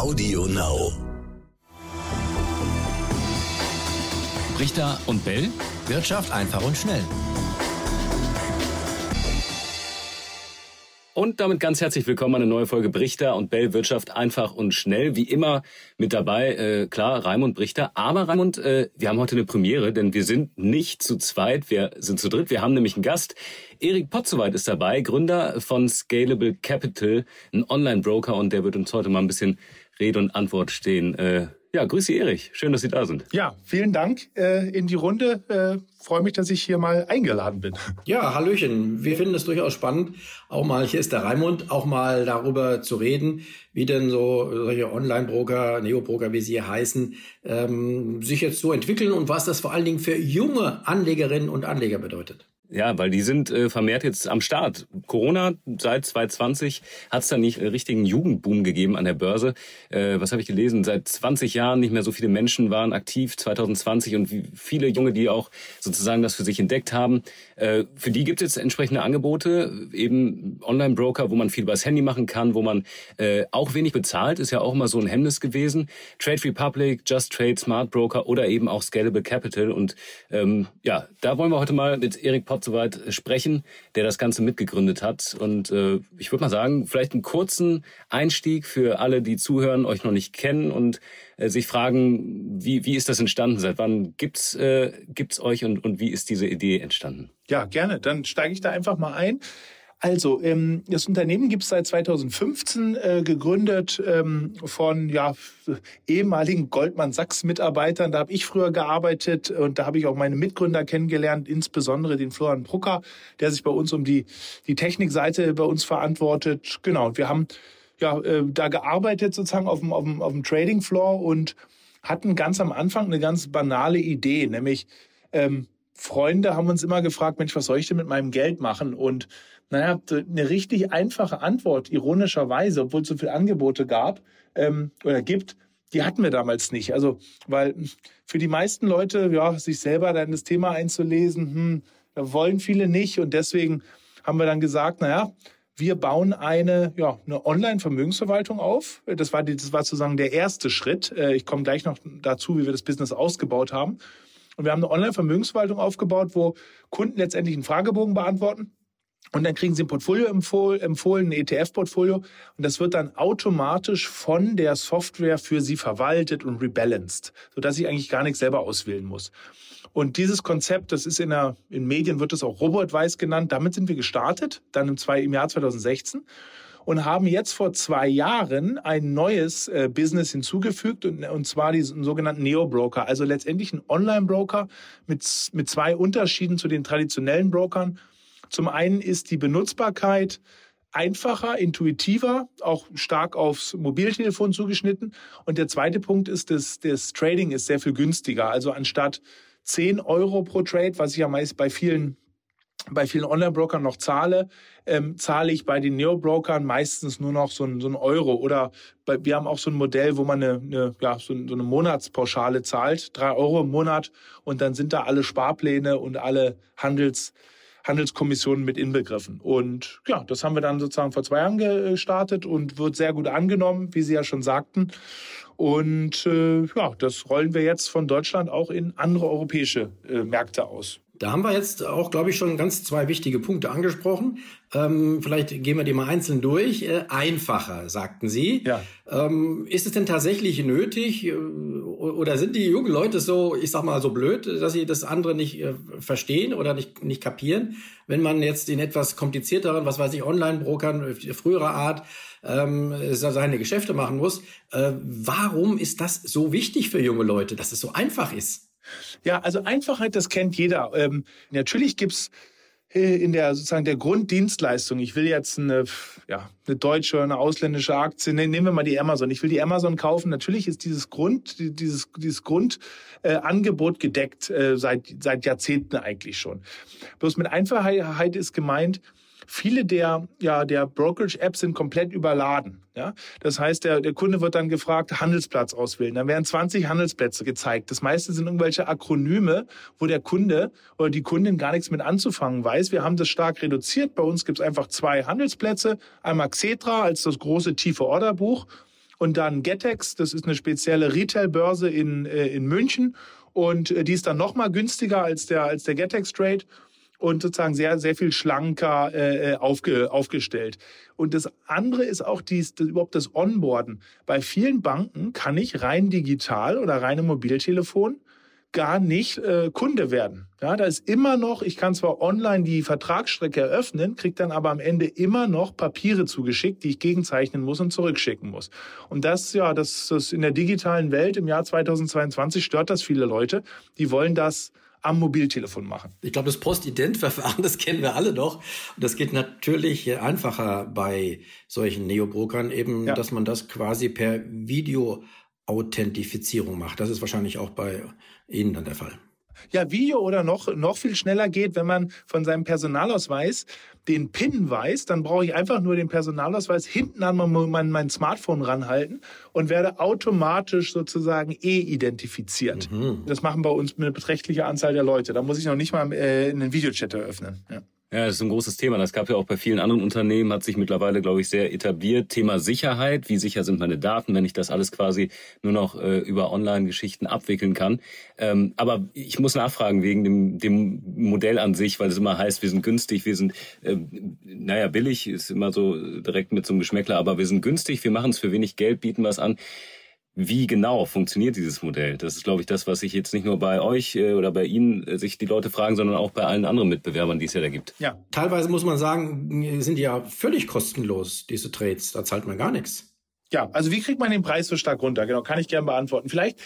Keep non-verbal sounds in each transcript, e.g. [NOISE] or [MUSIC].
Audio Now. Richter und Bell. Wirtschaft einfach und schnell. Und damit ganz herzlich willkommen an eine neue Folge Brichter und Bell Wirtschaft einfach und schnell. Wie immer mit dabei, äh, klar, Raimund Brichter. Aber Raimund, äh, wir haben heute eine Premiere, denn wir sind nicht zu zweit, wir sind zu dritt. Wir haben nämlich einen Gast. Erik Potzowait ist dabei, Gründer von Scalable Capital, ein Online-Broker und der wird uns heute mal ein bisschen Rede und Antwort stehen. Äh, ja, grüß Sie, Erich. Schön, dass Sie da sind. Ja, vielen Dank äh, in die Runde. Äh, Freue mich, dass ich hier mal eingeladen bin. Ja, Hallöchen. Wir finden es durchaus spannend, auch mal, hier ist der Raimund, auch mal darüber zu reden, wie denn so solche Online-Broker, Neo-Broker, wie sie heißen, ähm, sich jetzt so entwickeln und was das vor allen Dingen für junge Anlegerinnen und Anleger bedeutet. Ja, weil die sind äh, vermehrt jetzt am Start. Corona seit 2020 hat es da nicht äh, richtigen Jugendboom gegeben an der Börse. Äh, was habe ich gelesen? Seit 20 Jahren nicht mehr so viele Menschen waren aktiv 2020 und viele Junge, die auch sozusagen das für sich entdeckt haben. Äh, für die gibt es jetzt entsprechende Angebote, eben Online-Broker, wo man viel übers Handy machen kann, wo man äh, auch wenig bezahlt, ist ja auch immer so ein Hemmnis gewesen. Trade Republic, Just Trade, Smart Broker oder eben auch Scalable Capital. Und ähm, ja, da wollen wir heute mal mit Erik Pott soweit sprechen, der das Ganze mitgegründet hat. Und äh, ich würde mal sagen, vielleicht einen kurzen Einstieg für alle, die zuhören, euch noch nicht kennen und äh, sich fragen, wie, wie ist das entstanden? Seit wann gibt's äh, euch und, und wie ist diese Idee entstanden? Ja, gerne. Dann steige ich da einfach mal ein. Also, ähm, das Unternehmen gibt es seit 2015 äh, gegründet ähm, von ja, ehemaligen Goldman Sachs-Mitarbeitern. Da habe ich früher gearbeitet und da habe ich auch meine Mitgründer kennengelernt, insbesondere den Florian Brucker, der sich bei uns um die, die Technikseite bei uns verantwortet. Genau, wir haben ja äh, da gearbeitet sozusagen auf dem, auf dem, auf dem Trading Floor und hatten ganz am Anfang eine ganz banale Idee, nämlich ähm, Freunde haben uns immer gefragt, Mensch, was soll ich denn mit meinem Geld machen? Und naja, eine richtig einfache Antwort, ironischerweise, obwohl es so viele Angebote gab ähm, oder gibt, die hatten wir damals nicht. Also, weil für die meisten Leute, ja, sich selber dann das Thema einzulesen, hm, wollen viele nicht. Und deswegen haben wir dann gesagt, naja, wir bauen eine, ja, eine Online-Vermögensverwaltung auf. Das war, das war sozusagen der erste Schritt. Äh, ich komme gleich noch dazu, wie wir das Business ausgebaut haben. Und wir haben eine Online-Vermögensverwaltung aufgebaut, wo Kunden letztendlich einen Fragebogen beantworten und dann kriegen Sie ein Portfolio empfohlen, ein ETF-Portfolio. Und das wird dann automatisch von der Software für Sie verwaltet und rebalanced, sodass ich eigentlich gar nichts selber auswählen muss. Und dieses Konzept, das ist in, der, in Medien wird es auch Robo-Advice genannt. Damit sind wir gestartet, dann im, zwei, im Jahr 2016 und haben jetzt vor zwei Jahren ein neues äh, Business hinzugefügt und, und zwar diesen sogenannten Neo-Broker, also letztendlich ein Online-Broker mit, mit zwei Unterschieden zu den traditionellen Brokern. Zum einen ist die Benutzbarkeit einfacher, intuitiver, auch stark aufs Mobiltelefon zugeschnitten. Und der zweite Punkt ist, dass das Trading ist sehr viel günstiger. Also anstatt 10 Euro pro Trade, was ich ja meist bei vielen bei vielen Online-Brokern noch zahle, ähm, zahle ich bei den Neo-Brokern meistens nur noch so ein, so ein Euro. Oder bei, wir haben auch so ein Modell, wo man eine, eine, ja, so, so eine Monatspauschale zahlt, drei Euro im Monat und dann sind da alle Sparpläne und alle Handels, Handelskommissionen mit inbegriffen. Und ja, das haben wir dann sozusagen vor zwei Jahren gestartet und wird sehr gut angenommen, wie Sie ja schon sagten. Und äh, ja, das rollen wir jetzt von Deutschland auch in andere europäische äh, Märkte aus. Da haben wir jetzt auch, glaube ich, schon ganz zwei wichtige Punkte angesprochen. Ähm, vielleicht gehen wir die mal einzeln durch. Äh, einfacher, sagten Sie. Ja. Ähm, ist es denn tatsächlich nötig äh, oder sind die jungen Leute so, ich sag mal, so blöd, dass sie das andere nicht äh, verstehen oder nicht, nicht kapieren? Wenn man jetzt in etwas komplizierteren, was weiß ich, Online-Brokern früherer Art ähm, seine Geschäfte machen muss, äh, warum ist das so wichtig für junge Leute, dass es so einfach ist? Ja, also Einfachheit, das kennt jeder. Ähm, natürlich gibt's äh, in der sozusagen der Grunddienstleistung. Ich will jetzt eine, ja, eine deutsche oder eine ausländische Aktie. Ne, nehmen wir mal die Amazon. Ich will die Amazon kaufen. Natürlich ist dieses Grund, dieses, dieses Grundangebot äh, gedeckt äh, seit, seit Jahrzehnten eigentlich schon. Bloß mit Einfachheit ist gemeint, viele der, ja, der Brokerage-Apps sind komplett überladen. Ja? Das heißt, der, der Kunde wird dann gefragt, Handelsplatz auswählen. Dann werden 20 Handelsplätze gezeigt. Das meiste sind irgendwelche Akronyme, wo der Kunde oder die Kundin gar nichts mit anzufangen weiß. Wir haben das stark reduziert. Bei uns gibt es einfach zwei Handelsplätze. Einmal Xetra als das große tiefe Orderbuch Und dann Getex, das ist eine spezielle Retail-Börse in, äh, in München. Und äh, die ist dann noch mal günstiger als der, als der Getex Trade und sozusagen sehr, sehr viel schlanker äh, äh, aufge, aufgestellt. Und das andere ist auch dies, das, überhaupt das Onboarden. Bei vielen Banken kann ich rein digital oder rein im Mobiltelefon gar nicht äh, Kunde werden. Ja, da ist immer noch, ich kann zwar online die Vertragsstrecke eröffnen, kriege dann aber am Ende immer noch Papiere zugeschickt, die ich gegenzeichnen muss und zurückschicken muss. Und das, ja, das, das in der digitalen Welt im Jahr 2022 stört das viele Leute. Die wollen das am Mobiltelefon machen. Ich glaube, das Postident-Verfahren, [LAUGHS] das kennen wir alle doch. Und das geht natürlich einfacher bei solchen Neobrokern eben, ja. dass man das quasi per Video-Authentifizierung macht. Das ist wahrscheinlich auch bei Ihnen dann der Fall ja, Video oder noch, noch viel schneller geht, wenn man von seinem Personalausweis den PIN weiß, dann brauche ich einfach nur den Personalausweis hinten an mein, mein, mein Smartphone ranhalten und werde automatisch sozusagen e-identifiziert. Mhm. Das machen bei uns eine beträchtliche Anzahl der Leute. Da muss ich noch nicht mal äh, einen Videochat eröffnen. Ja. Ja, das ist ein großes Thema. Das gab ja auch bei vielen anderen Unternehmen, hat sich mittlerweile, glaube ich, sehr etabliert. Thema Sicherheit. Wie sicher sind meine Daten, wenn ich das alles quasi nur noch äh, über Online-Geschichten abwickeln kann? Ähm, aber ich muss nachfragen wegen dem, dem Modell an sich, weil es immer heißt, wir sind günstig, wir sind, äh, naja, billig ist immer so direkt mit so einem Geschmäckler, aber wir sind günstig, wir machen es für wenig Geld, bieten was an. Wie genau funktioniert dieses Modell? Das ist, glaube ich, das, was sich jetzt nicht nur bei euch äh, oder bei Ihnen äh, sich die Leute fragen, sondern auch bei allen anderen Mitbewerbern, die es ja da gibt. Ja, teilweise muss man sagen, sind die ja völlig kostenlos, diese Trades. Da zahlt man gar nichts. Ja, also wie kriegt man den Preis so stark runter? Genau, kann ich gerne beantworten. Vielleicht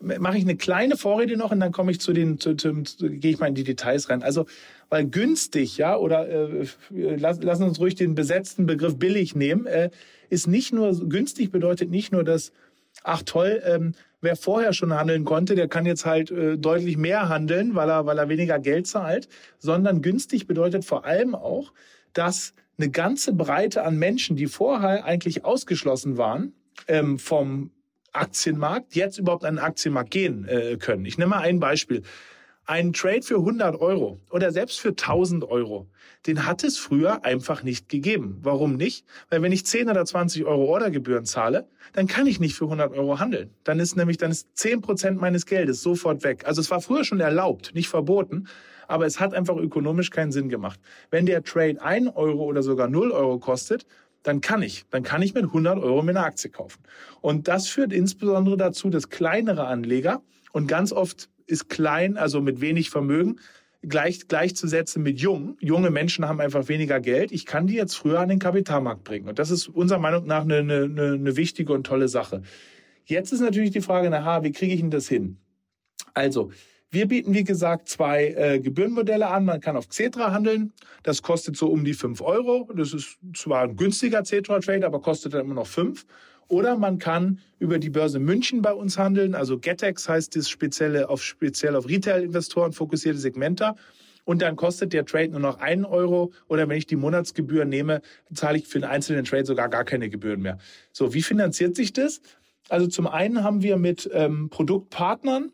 mache ich eine kleine Vorrede noch und dann komme ich zu den, zu, zu, zu, gehe ich mal in die Details rein. Also, weil günstig, ja, oder äh, lass, lassen uns ruhig den besetzten Begriff billig nehmen, äh, ist nicht nur günstig bedeutet nicht nur, dass ach toll, ähm, wer vorher schon handeln konnte, der kann jetzt halt äh, deutlich mehr handeln, weil er, weil er weniger Geld zahlt, sondern günstig bedeutet vor allem auch, dass eine ganze Breite an Menschen, die vorher eigentlich ausgeschlossen waren ähm, vom Aktienmarkt, jetzt überhaupt an den Aktienmarkt gehen äh, können. Ich nehme mal ein Beispiel. Ein Trade für 100 Euro oder selbst für 1000 Euro, den hat es früher einfach nicht gegeben. Warum nicht? Weil wenn ich 10 oder 20 Euro Ordergebühren zahle, dann kann ich nicht für 100 Euro handeln. Dann ist nämlich, dann ist 10 Prozent meines Geldes sofort weg. Also es war früher schon erlaubt, nicht verboten, aber es hat einfach ökonomisch keinen Sinn gemacht. Wenn der Trade 1 Euro oder sogar 0 Euro kostet, dann kann ich, dann kann ich mit 100 Euro mir eine Aktie kaufen. Und das führt insbesondere dazu, dass kleinere Anleger und ganz oft ist klein, also mit wenig Vermögen, gleich, gleichzusetzen mit jung. Junge Menschen haben einfach weniger Geld. Ich kann die jetzt früher an den Kapitalmarkt bringen. Und das ist unserer Meinung nach eine, eine, eine wichtige und tolle Sache. Jetzt ist natürlich die Frage, na, wie kriege ich denn das hin? Also, wir bieten, wie gesagt, zwei äh, Gebührenmodelle an. Man kann auf Xetra handeln. Das kostet so um die fünf Euro. Das ist zwar ein günstiger Xetra-Trade, aber kostet dann immer noch fünf. Oder man kann über die Börse München bei uns handeln. Also Getex heißt das spezielle auf, speziell auf Retail-Investoren fokussierte Segmenter. Und dann kostet der Trade nur noch einen Euro. Oder wenn ich die Monatsgebühr nehme, zahle ich für einen einzelnen Trade sogar gar keine Gebühren mehr. So, wie finanziert sich das? Also zum einen haben wir mit ähm, Produktpartnern,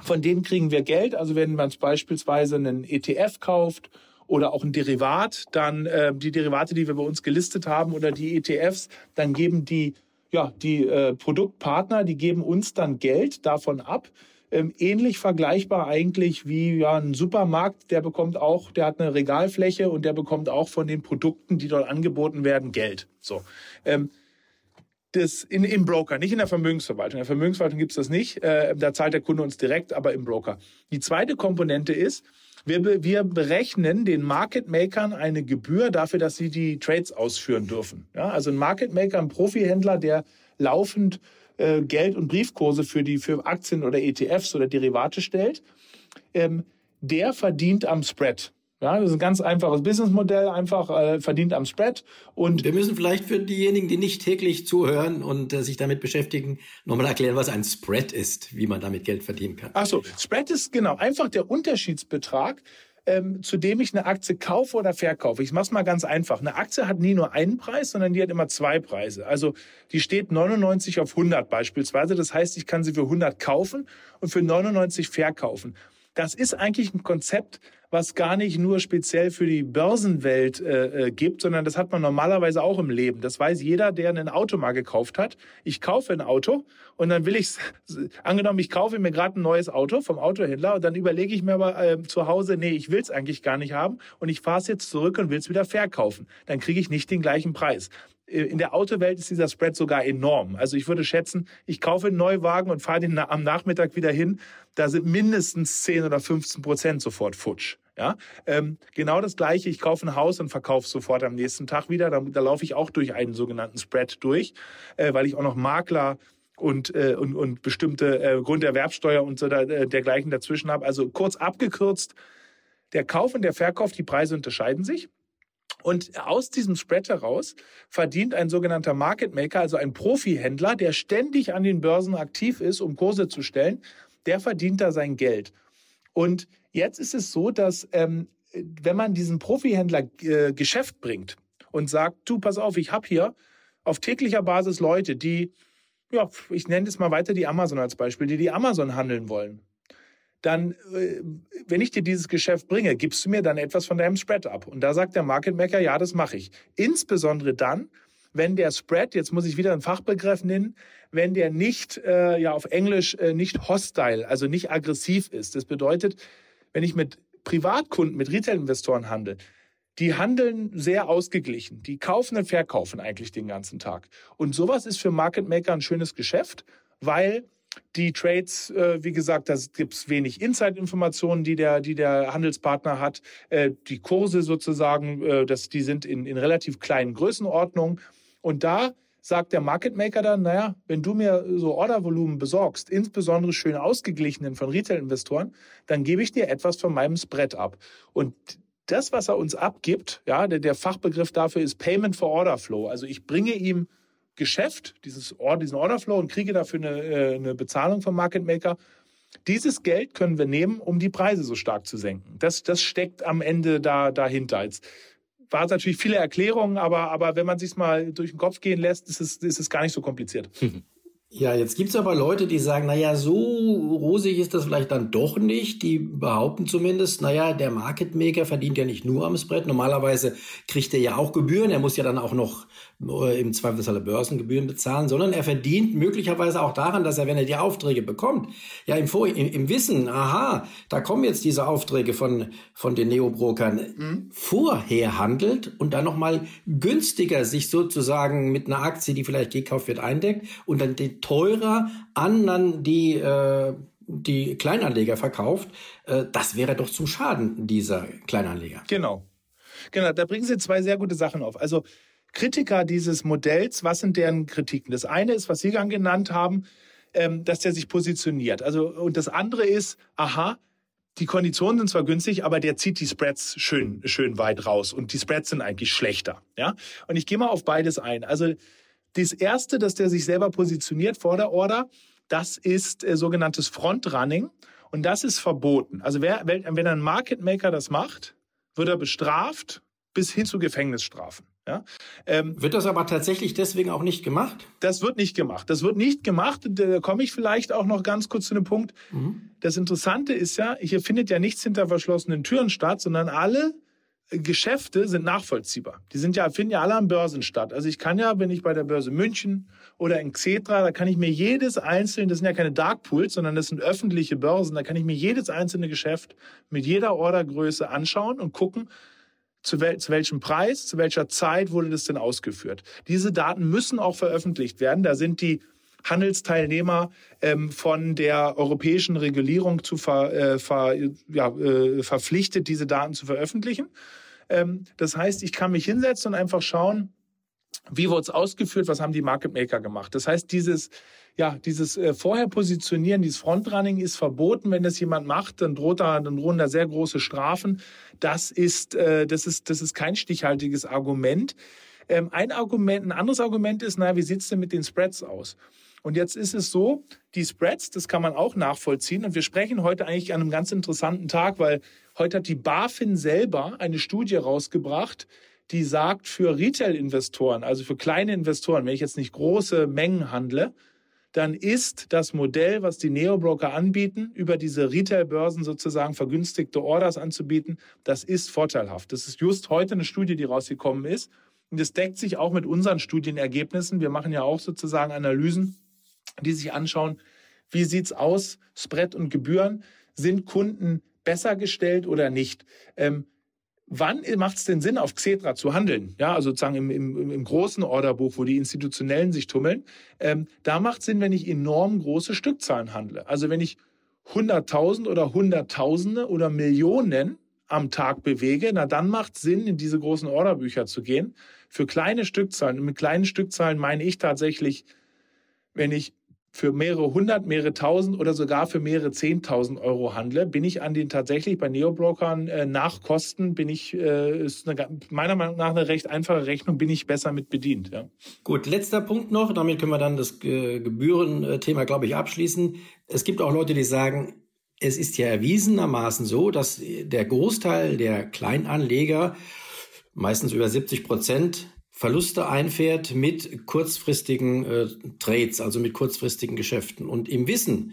von denen kriegen wir Geld. Also wenn man beispielsweise einen ETF kauft oder auch ein Derivat, dann äh, die Derivate, die wir bei uns gelistet haben oder die ETFs, dann geben die ja, die äh, Produktpartner, die geben uns dann Geld davon ab. Ähm, ähnlich vergleichbar eigentlich wie ja, ein Supermarkt, der bekommt auch, der hat eine Regalfläche und der bekommt auch von den Produkten, die dort angeboten werden, Geld. So. Ähm, das in, im Broker, nicht in der Vermögensverwaltung. In der Vermögensverwaltung gibt's das nicht. Äh, da zahlt der Kunde uns direkt, aber im Broker. Die zweite Komponente ist, wir, wir berechnen den Market Makern eine Gebühr dafür, dass sie die Trades ausführen dürfen. Ja, also ein Market Maker, ein Profihändler, der laufend äh, Geld- und Briefkurse für die für Aktien oder ETFs oder Derivate stellt, ähm, der verdient am Spread. Ja, das ist ein ganz einfaches Businessmodell, einfach äh, verdient am Spread. Und wir müssen vielleicht für diejenigen, die nicht täglich zuhören und äh, sich damit beschäftigen, nochmal erklären, was ein Spread ist, wie man damit Geld verdienen kann. Ach so, Spread ist genau einfach der Unterschiedsbetrag, ähm, zu dem ich eine Aktie kaufe oder verkaufe. Ich mache es mal ganz einfach. Eine Aktie hat nie nur einen Preis, sondern die hat immer zwei Preise. Also die steht 99 auf 100 beispielsweise. Das heißt, ich kann sie für 100 kaufen und für 99 verkaufen. Das ist eigentlich ein Konzept, was gar nicht nur speziell für die Börsenwelt äh, äh, gibt, sondern das hat man normalerweise auch im Leben. Das weiß jeder, der ein Auto mal gekauft hat. Ich kaufe ein Auto und dann will ich, [LAUGHS] angenommen, ich kaufe mir gerade ein neues Auto vom Autohändler und dann überlege ich mir aber äh, zu Hause, nee, ich will es eigentlich gar nicht haben und ich fahre es jetzt zurück und will es wieder verkaufen. Dann kriege ich nicht den gleichen Preis. Äh, in der Autowelt ist dieser Spread sogar enorm. Also ich würde schätzen, ich kaufe einen Neuwagen und fahre den am Nachmittag wieder hin. Da sind mindestens 10 oder 15 Prozent sofort futsch. Ja, ähm, genau das Gleiche. Ich kaufe ein Haus und verkaufe sofort am nächsten Tag wieder. Da, da laufe ich auch durch einen sogenannten Spread durch, äh, weil ich auch noch Makler und, äh, und, und bestimmte äh, Grunderwerbsteuer und so da, äh, dergleichen dazwischen habe. Also kurz abgekürzt, der Kauf und der Verkauf, die Preise unterscheiden sich. Und aus diesem Spread heraus verdient ein sogenannter Market Maker, also ein Profihändler, der ständig an den Börsen aktiv ist, um Kurse zu stellen, der verdient da sein Geld. Und jetzt ist es so, dass ähm, wenn man diesen Profihändler äh, Geschäft bringt und sagt, du, pass auf, ich habe hier auf täglicher Basis Leute, die, ja, ich nenne es mal weiter die Amazon als Beispiel, die die Amazon handeln wollen dann, äh, wenn ich dir dieses Geschäft bringe, gibst du mir dann etwas von deinem Spread ab. Und da sagt der Market Maker, ja, das mache ich. Insbesondere dann, wenn der Spread, jetzt muss ich wieder einen Fachbegriff nennen, wenn der nicht, äh, ja auf Englisch, äh, nicht hostile, also nicht aggressiv ist. Das bedeutet, wenn ich mit Privatkunden, mit Retail-Investoren handle, die handeln sehr ausgeglichen. Die kaufen und verkaufen eigentlich den ganzen Tag. Und sowas ist für Market Maker ein schönes Geschäft, weil die Trades, äh, wie gesagt, da gibt es wenig Inside-Informationen, die der, die der Handelspartner hat. Äh, die Kurse sozusagen, äh, das, die sind in, in relativ kleinen Größenordnungen. Und da sagt der Market Maker dann, naja, wenn du mir so Ordervolumen besorgst, insbesondere schön ausgeglichenen von Retail-Investoren, dann gebe ich dir etwas von meinem Spread ab. Und das, was er uns abgibt, ja, der, der Fachbegriff dafür ist Payment for Order Flow. Also ich bringe ihm Geschäft, dieses Order, diesen Orderflow und kriege dafür eine, äh, eine Bezahlung vom Market Maker. Dieses Geld können wir nehmen, um die Preise so stark zu senken. Das, das steckt am Ende da, dahinter. Jetzt war es natürlich viele Erklärungen, aber, aber wenn man sich mal durch den Kopf gehen lässt, ist es, ist es gar nicht so kompliziert. [LAUGHS] Ja, jetzt gibt's aber Leute, die sagen, naja, so rosig ist das vielleicht dann doch nicht. Die behaupten zumindest, naja, der Market Maker verdient ja nicht nur am Spread. Normalerweise kriegt er ja auch Gebühren. Er muss ja dann auch noch im Zweifelsfalle Börsengebühren bezahlen, sondern er verdient möglicherweise auch daran, dass er, wenn er die Aufträge bekommt, ja im, Vor im, im Wissen, aha, da kommen jetzt diese Aufträge von, von den Neobrokern, mhm. vorher handelt und dann nochmal günstiger sich sozusagen mit einer Aktie, die vielleicht gekauft wird, eindeckt und dann den teurer an dann die, äh, die Kleinanleger verkauft. Äh, das wäre doch zum Schaden dieser Kleinanleger. Genau. Genau, da bringen Sie zwei sehr gute Sachen auf. Also Kritiker dieses Modells, was sind deren Kritiken? Das eine ist, was Sie gerade genannt haben, ähm, dass der sich positioniert. Also, und das andere ist, aha, die Konditionen sind zwar günstig, aber der zieht die Spreads schön, schön weit raus und die Spreads sind eigentlich schlechter. Ja? Und ich gehe mal auf beides ein. Also das erste, dass der sich selber positioniert vor der Order, das ist äh, sogenanntes Frontrunning und das ist verboten. Also wer, wenn ein Market Maker das macht, wird er bestraft bis hin zu Gefängnisstrafen. Ja? Ähm, wird das aber tatsächlich deswegen auch nicht gemacht? Das wird nicht gemacht. Das wird nicht gemacht. Da komme ich vielleicht auch noch ganz kurz zu einem Punkt. Mhm. Das Interessante ist ja, hier findet ja nichts hinter verschlossenen Türen statt, sondern alle Geschäfte sind nachvollziehbar. Die sind ja, finden ja alle an Börsen statt. Also ich kann ja, wenn ich bei der Börse München oder in Xetra, da kann ich mir jedes einzelne, das sind ja keine Dark Pools, sondern das sind öffentliche Börsen, da kann ich mir jedes einzelne Geschäft mit jeder Ordergröße anschauen und gucken, zu, wel zu welchem Preis, zu welcher Zeit wurde das denn ausgeführt. Diese Daten müssen auch veröffentlicht werden. Da sind die Handelsteilnehmer ähm, von der europäischen Regulierung zu ver, äh, ver, ja, äh, verpflichtet, diese Daten zu veröffentlichen. Ähm, das heißt, ich kann mich hinsetzen und einfach schauen, wie wurde es ausgeführt, was haben die Market Maker gemacht. Das heißt, dieses, ja, dieses äh, dieses Frontrunning ist verboten. Wenn das jemand macht, dann droht da, dann drohen da sehr große Strafen. Das ist, äh, das ist, das ist kein stichhaltiges Argument. Ähm, ein Argument, ein anderes Argument ist, na, wie sieht's denn mit den Spreads aus? Und jetzt ist es so, die Spreads, das kann man auch nachvollziehen. Und wir sprechen heute eigentlich an einem ganz interessanten Tag, weil heute hat die BaFin selber eine Studie rausgebracht, die sagt, für Retail-Investoren, also für kleine Investoren, wenn ich jetzt nicht große Mengen handle, dann ist das Modell, was die Neobroker anbieten, über diese Retail-Börsen sozusagen vergünstigte Orders anzubieten, das ist vorteilhaft. Das ist just heute eine Studie, die rausgekommen ist. Und das deckt sich auch mit unseren Studienergebnissen. Wir machen ja auch sozusagen Analysen, die sich anschauen, wie sieht's aus, Spread und Gebühren. Sind Kunden besser gestellt oder nicht? Ähm, wann macht es denn Sinn, auf Xetra zu handeln? Ja, also sozusagen im, im, im großen Orderbuch, wo die Institutionellen sich tummeln. Ähm, da macht Sinn, wenn ich enorm große Stückzahlen handle. Also wenn ich 100.000 oder Hunderttausende oder Millionen am Tag bewege, na dann macht Sinn, in diese großen Orderbücher zu gehen. Für kleine Stückzahlen, und mit kleinen Stückzahlen meine ich tatsächlich, wenn ich für mehrere hundert, mehrere tausend oder sogar für mehrere zehntausend Euro handle, bin ich an den tatsächlich bei Neobrokern äh, nach Kosten, bin ich, äh, ist eine, meiner Meinung nach eine recht einfache Rechnung, bin ich besser mit bedient. Ja. Gut, letzter Punkt noch, damit können wir dann das äh, Gebührenthema, glaube ich, abschließen. Es gibt auch Leute, die sagen, es ist ja erwiesenermaßen so, dass der Großteil der Kleinanleger, meistens über 70 Prozent, Verluste einfährt mit kurzfristigen äh, Trades, also mit kurzfristigen Geschäften. Und im Wissen,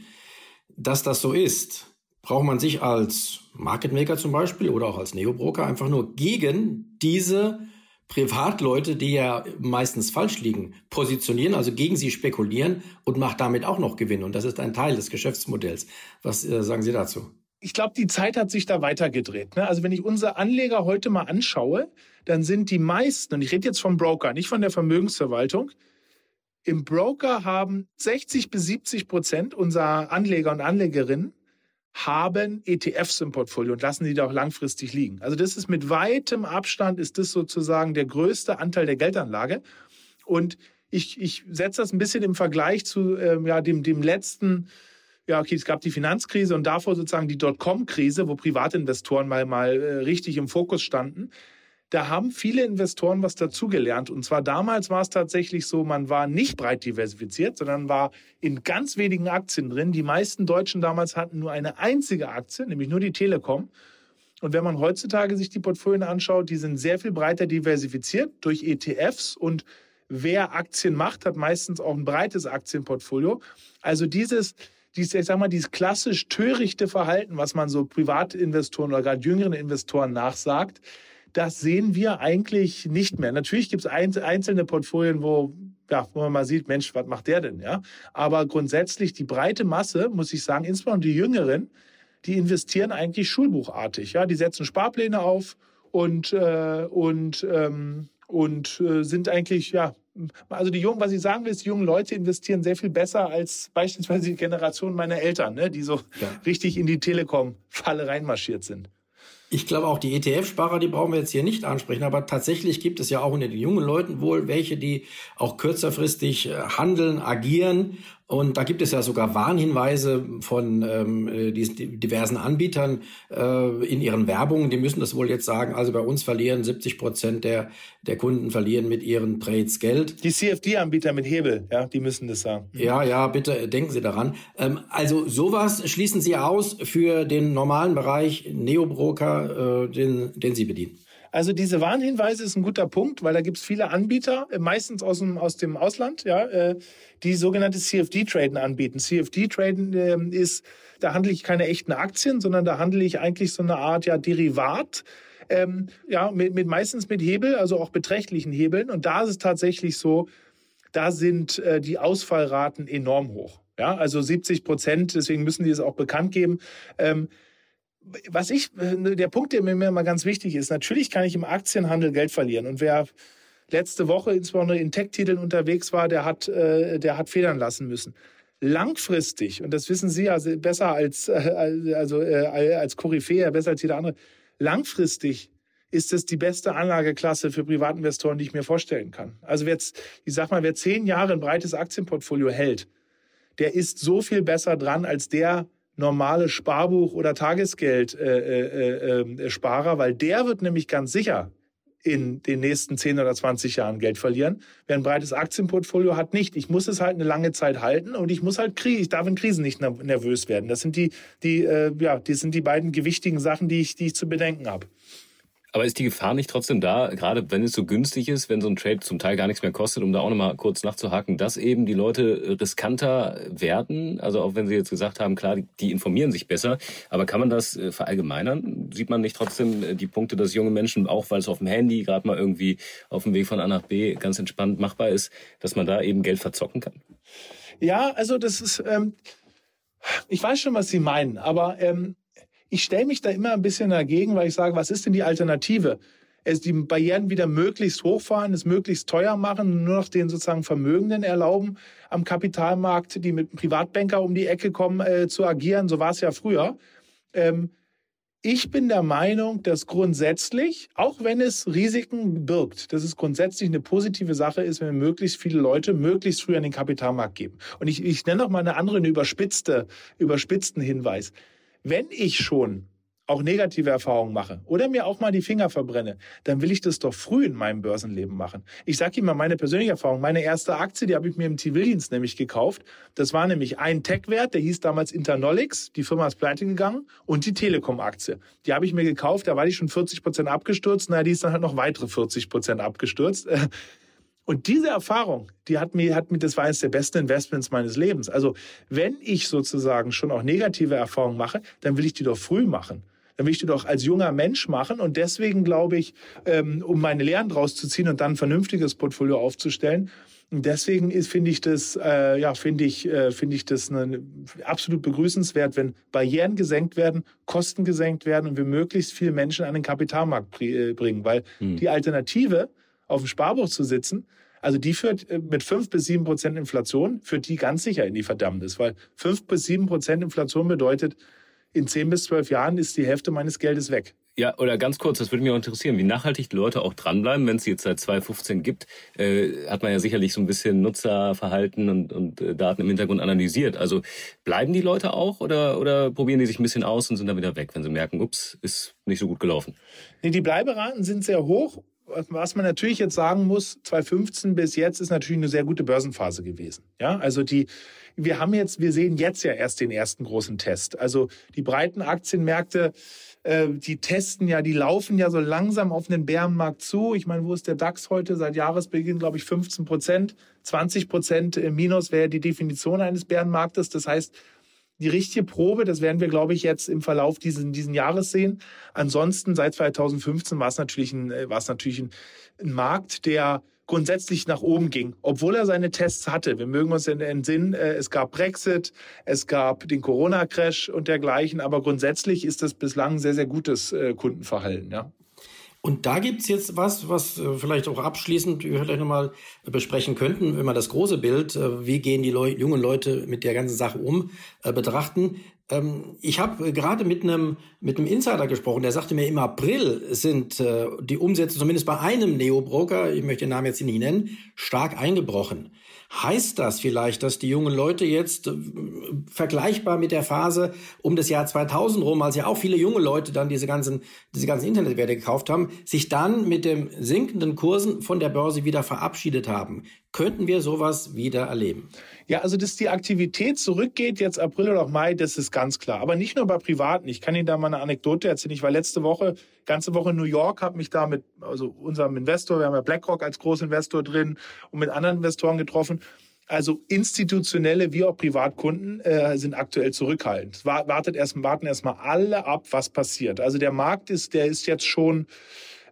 dass das so ist, braucht man sich als Market Maker zum Beispiel oder auch als Neobroker einfach nur gegen diese Privatleute, die ja meistens falsch liegen, positionieren, also gegen sie spekulieren und macht damit auch noch Gewinn. Und das ist ein Teil des Geschäftsmodells. Was äh, sagen Sie dazu? Ich glaube, die Zeit hat sich da weitergedreht. Ne? Also wenn ich unsere Anleger heute mal anschaue, dann sind die meisten, und ich rede jetzt vom Broker, nicht von der Vermögensverwaltung, im Broker haben 60 bis 70 Prozent unserer Anleger und Anlegerinnen haben ETFs im Portfolio und lassen die da auch langfristig liegen. Also das ist mit weitem Abstand, ist das sozusagen der größte Anteil der Geldanlage. Und ich, ich setze das ein bisschen im Vergleich zu ähm, ja, dem, dem letzten ja, okay, es gab die Finanzkrise und davor sozusagen die Dotcom-Krise, wo Privatinvestoren mal, mal äh, richtig im Fokus standen. Da haben viele Investoren was dazugelernt. Und zwar damals war es tatsächlich so, man war nicht breit diversifiziert, sondern war in ganz wenigen Aktien drin. Die meisten Deutschen damals hatten nur eine einzige Aktie, nämlich nur die Telekom. Und wenn man heutzutage sich die Portfolien anschaut, die sind sehr viel breiter diversifiziert durch ETFs und wer Aktien macht, hat meistens auch ein breites Aktienportfolio. Also dieses, dieses, ich sag mal, dieses klassisch törichte Verhalten, was man so Privatinvestoren oder gerade jüngeren Investoren nachsagt, das sehen wir eigentlich nicht mehr. Natürlich gibt es einzelne Portfolien, wo, ja, wo man mal sieht, Mensch, was macht der denn? Ja? Aber grundsätzlich die breite Masse, muss ich sagen, insbesondere die Jüngeren, die investieren eigentlich schulbuchartig. Ja? Die setzen Sparpläne auf und, äh, und, ähm, und äh, sind eigentlich ja also die jungen, was ich sagen will, ist, die jungen Leute investieren sehr viel besser als beispielsweise die Generation meiner Eltern, ne, die so ja. richtig in die Telekom-Falle reinmarschiert sind. Ich glaube auch die ETF-Sparer, die brauchen wir jetzt hier nicht ansprechen, aber tatsächlich gibt es ja auch unter den jungen Leuten wohl welche, die auch kürzerfristig äh, handeln, agieren und da gibt es ja sogar Warnhinweise von ähm, äh, diesen diversen Anbietern äh, in ihren Werbungen. Die müssen das wohl jetzt sagen. Also bei uns verlieren 70 Prozent der, der Kunden verlieren mit ihren Trades Geld. Die CFD-Anbieter mit Hebel, ja, die müssen das sagen. Ja, ja, bitte denken Sie daran. Ähm, also sowas schließen Sie aus für den normalen Bereich Neobroker, äh, den, den Sie bedienen. Also diese Warnhinweise ist ein guter Punkt, weil da gibt es viele Anbieter, äh, meistens aus dem, aus dem Ausland, ja, äh, die sogenannte CFD-Traden anbieten. CFD-Traden äh, ist, da handle ich keine echten Aktien, sondern da handle ich eigentlich so eine Art ja, Derivat. Ähm, ja, mit, mit meistens mit Hebel, also auch beträchtlichen Hebeln. Und da ist es tatsächlich so, da sind äh, die Ausfallraten enorm hoch. Ja, also 70 Prozent, deswegen müssen die es auch bekannt geben. Ähm, was ich, äh, der Punkt, der mir immer ganz wichtig ist, natürlich kann ich im Aktienhandel Geld verlieren. Und wer letzte Woche insbesondere in Tech-Titeln unterwegs war, der hat, äh, der hat federn lassen müssen. Langfristig, und das wissen Sie also besser als, äh, also, als Koryphäe, besser als jeder andere, langfristig ist es die beste Anlageklasse für Privatinvestoren, die ich mir vorstellen kann. Also wer ich sag mal, wer zehn Jahre ein breites Aktienportfolio hält, der ist so viel besser dran als der, normale Sparbuch- oder Tagesgeldsparer, äh, äh, äh, weil der wird nämlich ganz sicher in den nächsten 10 oder 20 Jahren Geld verlieren. Wer ein breites Aktienportfolio hat, nicht. Ich muss es halt eine lange Zeit halten und ich muss halt ich darf in Krisen nicht nervös werden. Das sind die, die, äh, ja, die sind die beiden gewichtigen Sachen, die ich, die ich zu bedenken habe. Aber ist die Gefahr nicht trotzdem da, gerade wenn es so günstig ist, wenn so ein Trade zum Teil gar nichts mehr kostet, um da auch nochmal kurz nachzuhaken, dass eben die Leute riskanter werden? Also auch wenn Sie jetzt gesagt haben, klar, die, informieren sich besser, aber kann man das äh, verallgemeinern? Sieht man nicht trotzdem äh, die Punkte, dass junge Menschen, auch weil es auf dem Handy gerade mal irgendwie auf dem Weg von A nach B ganz entspannt machbar ist, dass man da eben Geld verzocken kann? Ja, also das ist, ähm, ich weiß schon, was Sie meinen, aber ähm, ich stelle mich da immer ein bisschen dagegen, weil ich sage, was ist denn die Alternative? Es die Barrieren wieder möglichst hochfahren, es möglichst teuer machen, nur noch den sozusagen Vermögenden erlauben, am Kapitalmarkt, die mit Privatbanker um die Ecke kommen, äh, zu agieren. So war es ja früher. Ähm, ich bin der Meinung, dass grundsätzlich, auch wenn es Risiken birgt, dass es grundsätzlich eine positive Sache ist, wenn wir möglichst viele Leute möglichst früh an den Kapitalmarkt geben. Und ich, ich nenne noch mal eine andere, eine überspitzte, überspitzten Hinweis wenn ich schon auch negative Erfahrungen mache oder mir auch mal die Finger verbrenne, dann will ich das doch früh in meinem Börsenleben machen. Ich sage Ihnen mal meine persönliche Erfahrung. Meine erste Aktie, die habe ich mir im Zivildienst nämlich gekauft. Das war nämlich ein Tech-Wert, der hieß damals Internolix. Die Firma ist pleite gegangen. Und die Telekom-Aktie. Die habe ich mir gekauft, da war die schon 40 Prozent abgestürzt. Na, die ist dann halt noch weitere 40 Prozent abgestürzt. [LAUGHS] Und diese Erfahrung, die hat mir, hat mir, das war eines der besten Investments meines Lebens. Also, wenn ich sozusagen schon auch negative Erfahrungen mache, dann will ich die doch früh machen. Dann will ich die doch als junger Mensch machen. Und deswegen glaube ich, ähm, um meine Lehren draus zu ziehen und dann ein vernünftiges Portfolio aufzustellen, und deswegen ist, finde ich das, äh, ja, finde ich, äh, finde ich das eine, absolut begrüßenswert, wenn Barrieren gesenkt werden, Kosten gesenkt werden und wir möglichst viele Menschen an den Kapitalmarkt äh, bringen, weil hm. die Alternative, auf dem Sparbuch zu sitzen, also die führt äh, mit fünf bis sieben Prozent Inflation, führt die ganz sicher in die Verdammnis, weil fünf bis sieben Prozent Inflation bedeutet, in zehn bis zwölf Jahren ist die Hälfte meines Geldes weg. Ja, oder ganz kurz, das würde mich auch interessieren, wie nachhaltig die Leute auch dranbleiben, wenn es jetzt seit 2015 gibt, äh, hat man ja sicherlich so ein bisschen Nutzerverhalten und, und äh, Daten im Hintergrund analysiert. Also bleiben die Leute auch oder, oder probieren die sich ein bisschen aus und sind dann wieder weg, wenn sie merken, ups, ist nicht so gut gelaufen? Nee, die Bleiberaten sind sehr hoch was man natürlich jetzt sagen muss, 2015 bis jetzt ist natürlich eine sehr gute Börsenphase gewesen. Ja, also die, wir haben jetzt, wir sehen jetzt ja erst den ersten großen Test. Also die breiten Aktienmärkte, äh, die testen ja, die laufen ja so langsam auf einen Bärenmarkt zu. Ich meine, wo ist der DAX heute? Seit Jahresbeginn, glaube ich, 15 Prozent. 20 Prozent Minus wäre die Definition eines Bärenmarktes. Das heißt, die richtige Probe, das werden wir, glaube ich, jetzt im Verlauf diesen, diesen Jahres sehen. Ansonsten, seit 2015 war es natürlich ein, äh, war es natürlich ein, ein Markt, der grundsätzlich nach oben ging, obwohl er seine Tests hatte. Wir mögen uns in den Sinn, äh, es gab Brexit, es gab den Corona-Crash und dergleichen, aber grundsätzlich ist das bislang sehr, sehr gutes äh, Kundenverhalten. Ja. Und da gibt's jetzt was, was äh, vielleicht auch abschließend wir vielleicht nochmal besprechen könnten, wenn wir das große Bild, äh, wie gehen die Leu jungen Leute mit der ganzen Sache um, äh, betrachten. Ähm, ich habe gerade mit einem mit einem Insider gesprochen, der sagte mir, im April sind die Umsätze zumindest bei einem Neo-Broker, ich möchte den Namen jetzt nicht nennen, stark eingebrochen. Heißt das vielleicht, dass die jungen Leute jetzt äh, vergleichbar mit der Phase um das Jahr 2000 rum, als ja auch viele junge Leute dann diese ganzen, diese ganzen Internetwerte gekauft haben, sich dann mit dem sinkenden Kursen von der Börse wieder verabschiedet haben? Könnten wir sowas wieder erleben? Ja, also dass die Aktivität zurückgeht, jetzt April oder Mai, das ist ganz klar. Aber nicht nur bei Privaten. Ich kann Ihnen da mal eine Anekdote erzählen. Ich war letzte Woche, ganze Woche in New York, habe mich da mit also unserem Investor, wir haben ja BlackRock als Großinvestor drin und mit anderen Investoren getroffen. Also institutionelle wie auch Privatkunden äh, sind aktuell zurückhaltend. Wartet erst, warten erstmal alle ab, was passiert. Also der Markt ist, der ist jetzt schon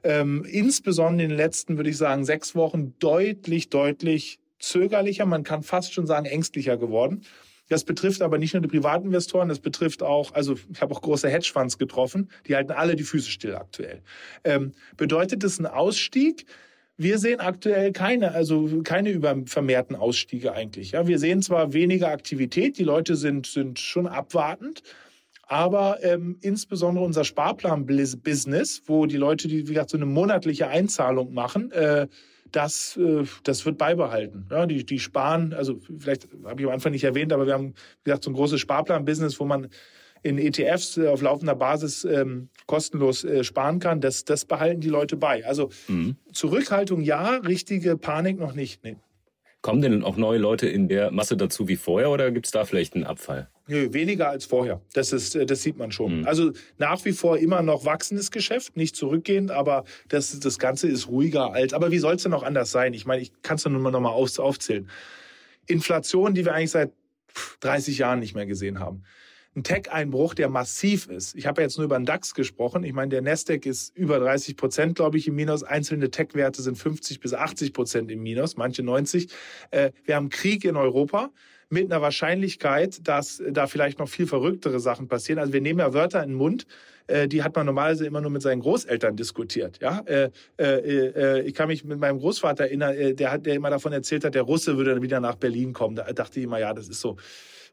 ähm, insbesondere in den letzten, würde ich sagen, sechs Wochen deutlich, deutlich zögerlicher, man kann fast schon sagen ängstlicher geworden. Das betrifft aber nicht nur die Privatinvestoren, das betrifft auch, also ich habe auch große Hedgefonds getroffen, die halten alle die Füße still aktuell. Ähm, bedeutet das ein Ausstieg? Wir sehen aktuell keine, also keine über vermehrten Ausstiege eigentlich. Ja, wir sehen zwar weniger Aktivität, die Leute sind sind schon abwartend, aber ähm, insbesondere unser Sparplan-Business, wo die Leute, die wie gesagt so eine monatliche Einzahlung machen, äh, das, äh, das wird beibehalten. Ja, die, die sparen, also vielleicht habe ich am Anfang nicht erwähnt, aber wir haben, wie gesagt, so ein großes Sparplan-Business, wo man in ETFs äh, auf laufender Basis ähm, kostenlos äh, sparen kann. Das, das behalten die Leute bei. Also mhm. Zurückhaltung ja, richtige Panik noch nicht. Nee. Kommen denn auch neue Leute in der Masse dazu wie vorher oder gibt es da vielleicht einen Abfall? Nö, weniger als vorher. Das, ist, äh, das sieht man schon. Mhm. Also nach wie vor immer noch wachsendes Geschäft, nicht zurückgehend, aber das, das Ganze ist ruhiger als. Aber wie soll es denn noch anders sein? Ich meine, ich kann es nur noch mal auf, aufzählen. Inflation, die wir eigentlich seit 30 Jahren nicht mehr gesehen haben ein Tech-Einbruch, der massiv ist. Ich habe ja jetzt nur über den DAX gesprochen. Ich meine, der Nasdaq ist über 30 Prozent, glaube ich, im Minus. Einzelne Tech-Werte sind 50 bis 80 Prozent im Minus, manche 90. Äh, wir haben Krieg in Europa mit einer Wahrscheinlichkeit, dass da vielleicht noch viel verrücktere Sachen passieren. Also wir nehmen ja Wörter in den Mund, äh, die hat man normalerweise immer nur mit seinen Großeltern diskutiert. Ja, äh, ich kann mich mit meinem Großvater erinnern, der hat, der immer davon erzählt hat, der Russe würde wieder nach Berlin kommen. Da dachte ich immer, ja, das ist so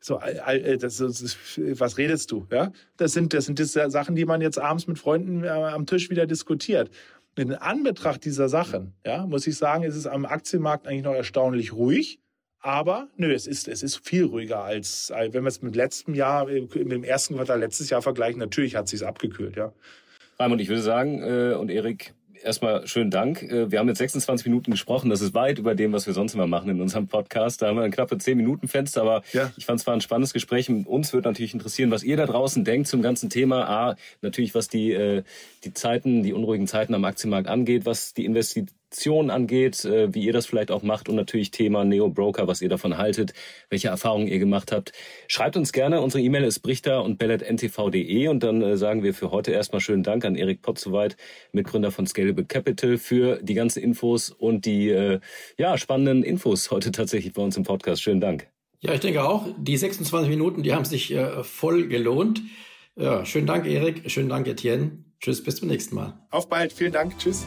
so, äh, das ist, was redest du? Ja, das sind, das sind die Sachen, die man jetzt abends mit Freunden äh, am Tisch wieder diskutiert. In Anbetracht dieser Sachen, ja, muss ich sagen, ist es am Aktienmarkt eigentlich noch erstaunlich ruhig. Aber nö, es ist, es ist viel ruhiger als, wenn wir es mit letztem Jahr, mit dem ersten Quartal letztes Jahr vergleichen. Natürlich hat es sich abgekühlt, ja. Raimund, ich würde sagen, äh, und Erik, erstmal schönen Dank. Äh, wir haben jetzt 26 Minuten gesprochen. Das ist weit über dem, was wir sonst immer machen in unserem Podcast. Da haben wir ein knappe 10 Minuten Fenster, aber ja. ich fand es war ein spannendes Gespräch. Uns wird natürlich interessieren, was ihr da draußen denkt zum ganzen Thema. A, natürlich, was die, äh, die Zeiten, die unruhigen Zeiten am Aktienmarkt angeht, was die Investitionen Aktion angeht, äh, wie ihr das vielleicht auch macht und natürlich Thema Neo Broker, was ihr davon haltet, welche Erfahrungen ihr gemacht habt. Schreibt uns gerne. Unsere E-Mail ist brichter und belletntv.de und dann äh, sagen wir für heute erstmal schönen Dank an Erik Potzowait, Mitgründer von Scalable Capital, für die ganzen Infos und die äh, ja, spannenden Infos heute tatsächlich bei uns im Podcast. Schönen Dank. Ja, ich denke auch, die 26 Minuten, die haben sich äh, voll gelohnt. Ja, schönen Dank, Erik. Schönen Dank, Etienne. Tschüss, bis zum nächsten Mal. Auf bald. Vielen Dank. Tschüss.